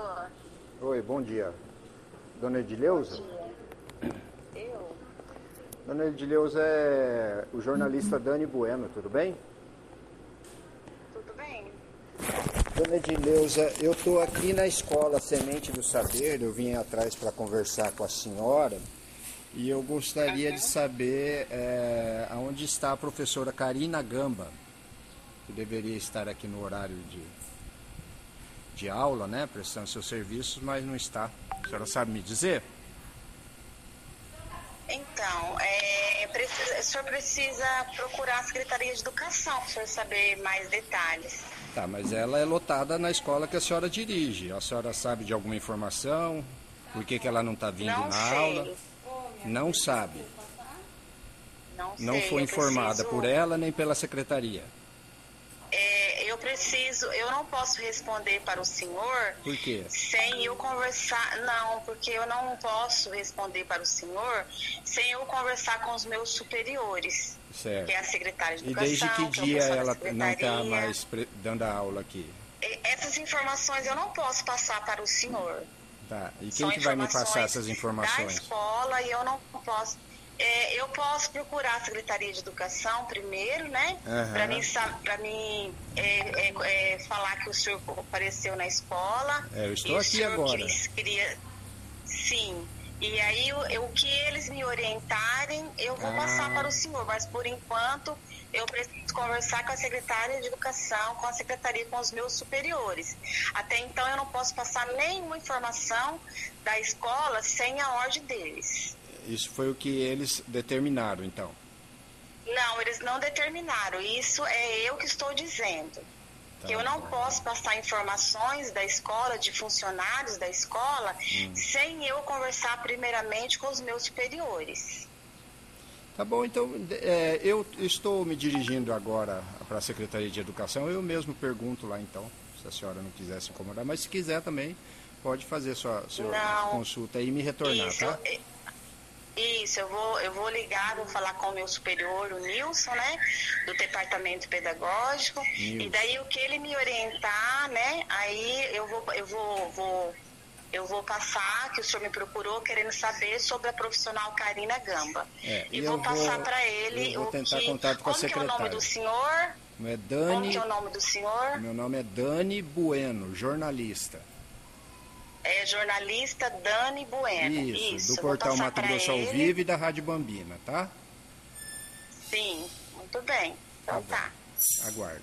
Alô? Oi, bom dia. Dona Edileuza? Bom dia. Eu? Dona Edileuza é o jornalista Dani Bueno, tudo bem? Tudo bem? Dona Edileuza, eu estou aqui na escola Semente do Saber, eu vim atrás para conversar com a senhora e eu gostaria de saber é, aonde está a professora Karina Gamba, que deveria estar aqui no horário de, de aula, né, prestando seus serviços, mas não está. A senhora sabe me dizer? Então, é, precisa, o senhor precisa procurar a Secretaria de Educação para o senhor saber mais detalhes. Tá, mas ela é lotada na escola que a senhora dirige. A senhora sabe de alguma informação? Por que, que ela não está vindo Não na sei. aula? Não sabe. Não, Não sei, foi informada preciso- por ela nem pela secretaria. É, eu preciso, eu não posso responder para o senhor Por quê? sem eu conversar. Não, porque eu não posso responder para o senhor sem eu conversar com os meus superiores, Certo. que é a secretária de E educação. desde que é dia pessoal da ela não está mais dando a aula aqui? E- Essas informações eu não posso passar para o senhor. Tá. E São quem que vai me passar essas Da informações? escola e eu não posso. É, eu posso procurar a Secretaria de Educação primeiro, né? Aham. Para mim, pra mim é, é, é, falar que o senhor apareceu na escola. É, eu estou e aqui agora. queria, sim. E aí, o, o que eles me orientarem, eu vou Ah. passar para o senhor. Mas, por enquanto, eu preciso conversar com a secretária de Educação, com a secretaria, com os meus superiores. Até então, eu não posso passar nenhuma informação da escola sem a ordem deles. Isso foi o que eles determinaram, então. Não, eles não determinaram. Isso é eu que estou dizendo. Tá eu não bom. posso passar informações da escola, de funcionários da escola, Hum. sem eu conversar primeiramente com os meus superiores. Tá bom, então é, eu estou me dirigindo agora para a Secretaria de Educação. Eu mesmo pergunto lá então, se a senhora não quiser se incomodar. Mas se quiser também, pode fazer sua, sua Não. consulta e me retornar, Isso, tá? É- isso, eu vou, eu vou ligar, vou falar com o meu superior, o Nilson, né? Do departamento pedagógico. Nilson. E daí o que ele me orientar, né? Aí eu vou, eu vou, vou, eu vou passar, que o senhor me procurou querendo saber sobre a profissional Karina Gamba. É, e e vou passar para ele eu vou o tentar que, contato com a como que é o nome secretária. do senhor? É Como Dani, que é o nome do senhor? meu nome é Dani Bueno, jornalista. É jornalista Dani Bueno. Isso, do eu vou portal Mato Grosso ao. Vivo e da Rádio Bambina, tá? Sim, muito bem. Então bom. tá. Aguardo.